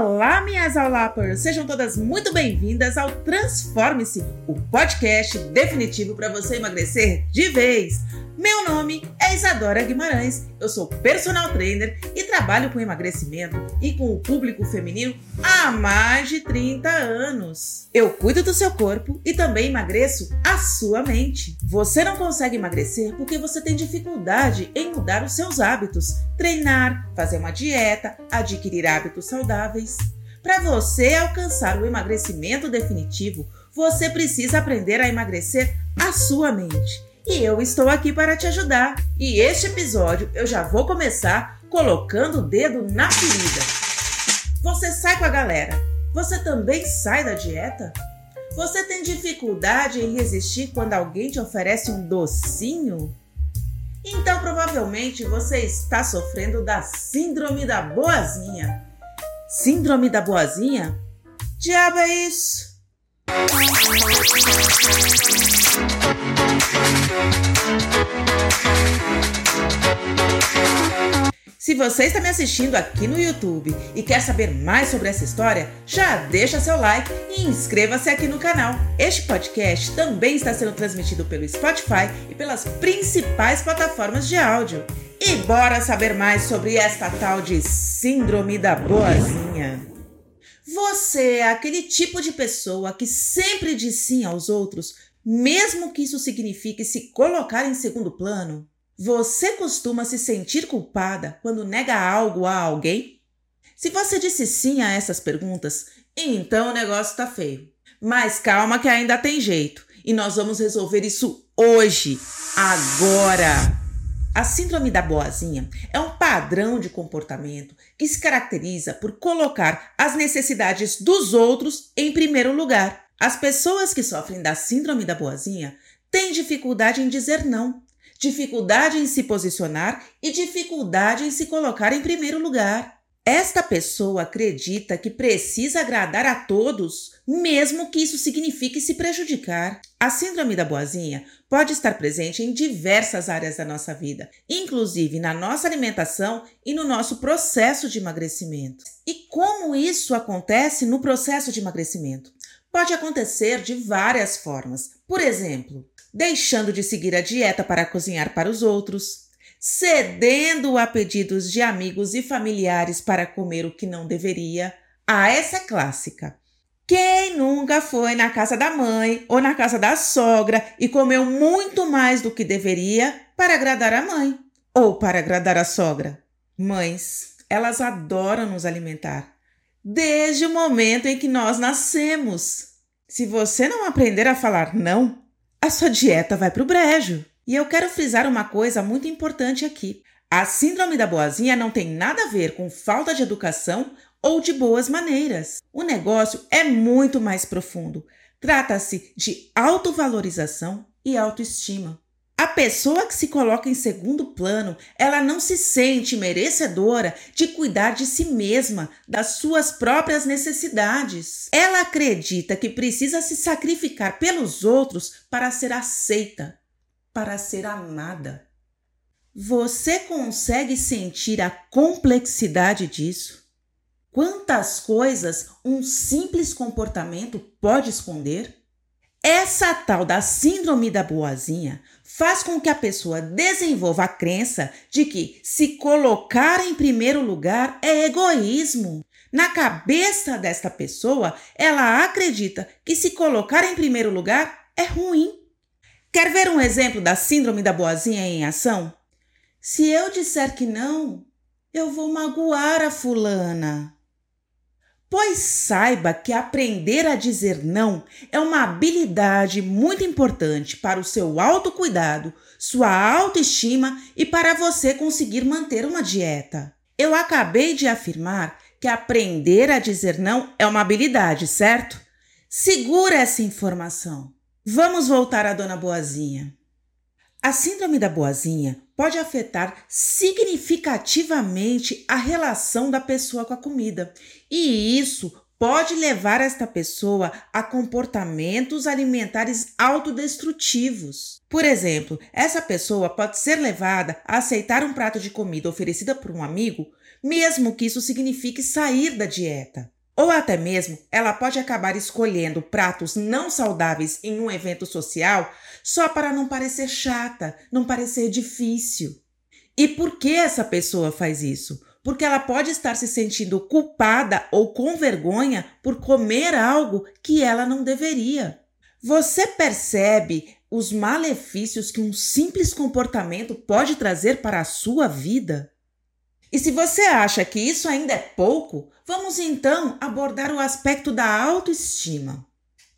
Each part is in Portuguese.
Olá, minhas aulappers! Sejam todas muito bem-vindas ao Transforme-se, o podcast definitivo para você emagrecer de vez. Meu nome é Isadora Guimarães, eu sou personal trainer e trabalho com emagrecimento e com o público feminino há mais de 30 anos. Eu cuido do seu corpo e também emagreço a sua mente. Você não consegue emagrecer porque você tem dificuldade em mudar os seus hábitos, treinar, fazer uma dieta, adquirir hábitos saudáveis. Para você alcançar o emagrecimento definitivo, você precisa aprender a emagrecer a sua mente e eu estou aqui para te ajudar. E este episódio eu já vou começar colocando o dedo na ferida. Você sai com a galera. Você também sai da dieta? Você tem dificuldade em resistir quando alguém te oferece um docinho? Então provavelmente você está sofrendo da síndrome da boazinha. Síndrome da boazinha? Diabo é isso? Se você está me assistindo aqui no YouTube e quer saber mais sobre essa história, já deixa seu like e inscreva-se aqui no canal. Este podcast também está sendo transmitido pelo Spotify e pelas principais plataformas de áudio. E bora saber mais sobre esta tal de Síndrome da Boazinha. Você é aquele tipo de pessoa que sempre diz sim aos outros, mesmo que isso signifique se colocar em segundo plano? Você costuma se sentir culpada quando nega algo a alguém? Se você disse sim a essas perguntas, então o negócio tá feio. Mas calma que ainda tem jeito e nós vamos resolver isso hoje, agora. A síndrome da boazinha é um padrão de comportamento que se caracteriza por colocar as necessidades dos outros em primeiro lugar. As pessoas que sofrem da síndrome da boazinha têm dificuldade em dizer não, dificuldade em se posicionar e dificuldade em se colocar em primeiro lugar. Esta pessoa acredita que precisa agradar a todos, mesmo que isso signifique se prejudicar. A síndrome da boazinha pode estar presente em diversas áreas da nossa vida, inclusive na nossa alimentação e no nosso processo de emagrecimento. E como isso acontece no processo de emagrecimento? Pode acontecer de várias formas. Por exemplo, deixando de seguir a dieta para cozinhar para os outros, cedendo a pedidos de amigos e familiares para comer o que não deveria. Ah, essa é clássica. Quem nunca foi na casa da mãe ou na casa da sogra e comeu muito mais do que deveria para agradar a mãe ou para agradar a sogra? Mães, elas adoram nos alimentar desde o momento em que nós nascemos. Se você não aprender a falar não, a sua dieta vai para o brejo. E eu quero frisar uma coisa muito importante aqui. A síndrome da boazinha não tem nada a ver com falta de educação ou de boas maneiras. O negócio é muito mais profundo. Trata-se de autovalorização e autoestima. A pessoa que se coloca em segundo plano, ela não se sente merecedora de cuidar de si mesma, das suas próprias necessidades. Ela acredita que precisa se sacrificar pelos outros para ser aceita, para ser amada. Você consegue sentir a complexidade disso? Quantas coisas um simples comportamento pode esconder? Essa tal da síndrome da boazinha faz com que a pessoa desenvolva a crença de que se colocar em primeiro lugar é egoísmo. Na cabeça desta pessoa, ela acredita que se colocar em primeiro lugar é ruim. Quer ver um exemplo da síndrome da boazinha em ação? Se eu disser que não, eu vou magoar a fulana. Pois saiba que aprender a dizer não é uma habilidade muito importante para o seu autocuidado, sua autoestima e para você conseguir manter uma dieta. Eu acabei de afirmar que aprender a dizer não é uma habilidade, certo? Segura essa informação. Vamos voltar à Dona Boazinha. A síndrome da boazinha pode afetar significativamente a relação da pessoa com a comida, e isso pode levar esta pessoa a comportamentos alimentares autodestrutivos. Por exemplo, essa pessoa pode ser levada a aceitar um prato de comida oferecida por um amigo, mesmo que isso signifique sair da dieta. Ou até mesmo ela pode acabar escolhendo pratos não saudáveis em um evento social só para não parecer chata, não parecer difícil. E por que essa pessoa faz isso? Porque ela pode estar se sentindo culpada ou com vergonha por comer algo que ela não deveria. Você percebe os malefícios que um simples comportamento pode trazer para a sua vida? E se você acha que isso ainda é pouco, vamos então abordar o aspecto da autoestima.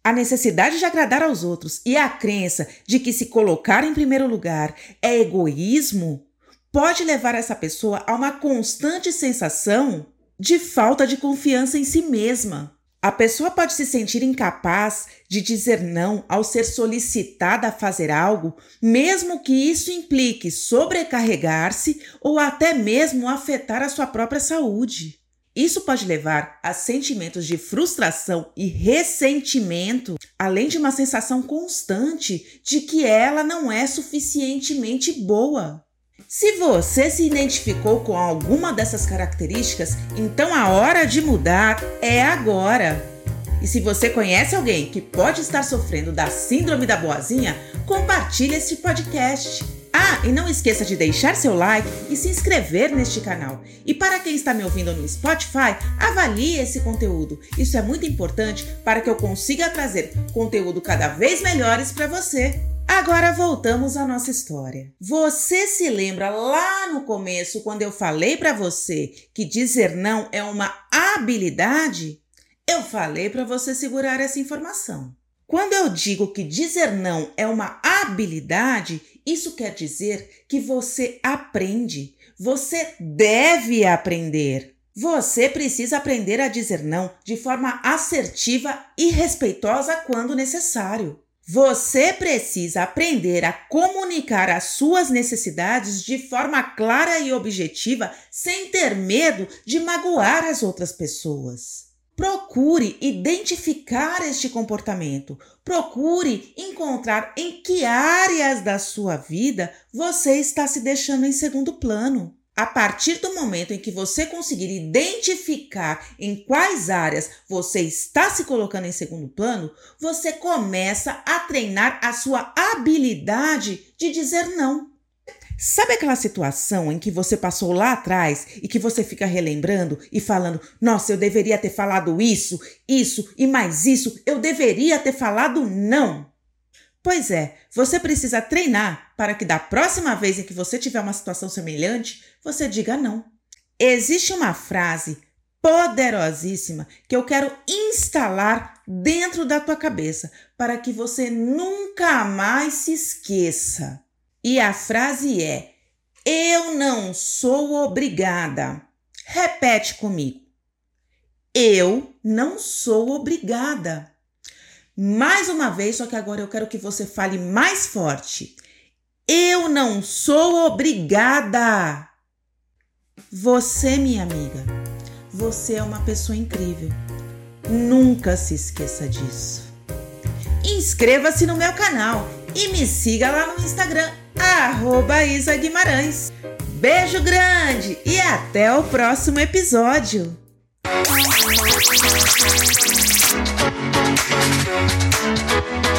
A necessidade de agradar aos outros e a crença de que se colocar em primeiro lugar é egoísmo pode levar essa pessoa a uma constante sensação de falta de confiança em si mesma. A pessoa pode se sentir incapaz de dizer não ao ser solicitada a fazer algo, mesmo que isso implique sobrecarregar-se ou até mesmo afetar a sua própria saúde. Isso pode levar a sentimentos de frustração e ressentimento, além de uma sensação constante de que ela não é suficientemente boa. Se você se identificou com alguma dessas características, então a hora de mudar é agora. E se você conhece alguém que pode estar sofrendo da síndrome da boazinha, compartilhe este podcast. Ah, e não esqueça de deixar seu like e se inscrever neste canal. E para quem está me ouvindo no Spotify, avalie esse conteúdo. Isso é muito importante para que eu consiga trazer conteúdo cada vez melhores para você. Agora voltamos à nossa história. Você se lembra lá no começo quando eu falei para você que dizer não é uma habilidade? Eu falei para você segurar essa informação. Quando eu digo que dizer não é uma habilidade, isso quer dizer que você aprende. Você deve aprender. Você precisa aprender a dizer não de forma assertiva e respeitosa quando necessário. Você precisa aprender a comunicar as suas necessidades de forma clara e objetiva, sem ter medo de magoar as outras pessoas. Procure identificar este comportamento. Procure encontrar em que áreas da sua vida você está se deixando em segundo plano. A partir do momento em que você conseguir identificar em quais áreas você está se colocando em segundo plano, você começa a treinar a sua habilidade de dizer não. Sabe aquela situação em que você passou lá atrás e que você fica relembrando e falando: nossa, eu deveria ter falado isso, isso e mais isso, eu deveria ter falado não? Pois é, você precisa treinar para que da próxima vez em que você tiver uma situação semelhante, você diga não. Existe uma frase poderosíssima que eu quero instalar dentro da tua cabeça para que você nunca mais se esqueça. E a frase é: Eu não sou obrigada. Repete comigo. Eu não sou obrigada. Mais uma vez, só que agora eu quero que você fale mais forte. Eu não sou obrigada. Você, minha amiga, você é uma pessoa incrível. Nunca se esqueça disso. Inscreva-se no meu canal e me siga lá no Instagram, arroba Isa Guimarães. Beijo grande e até o próximo episódio. Thank you.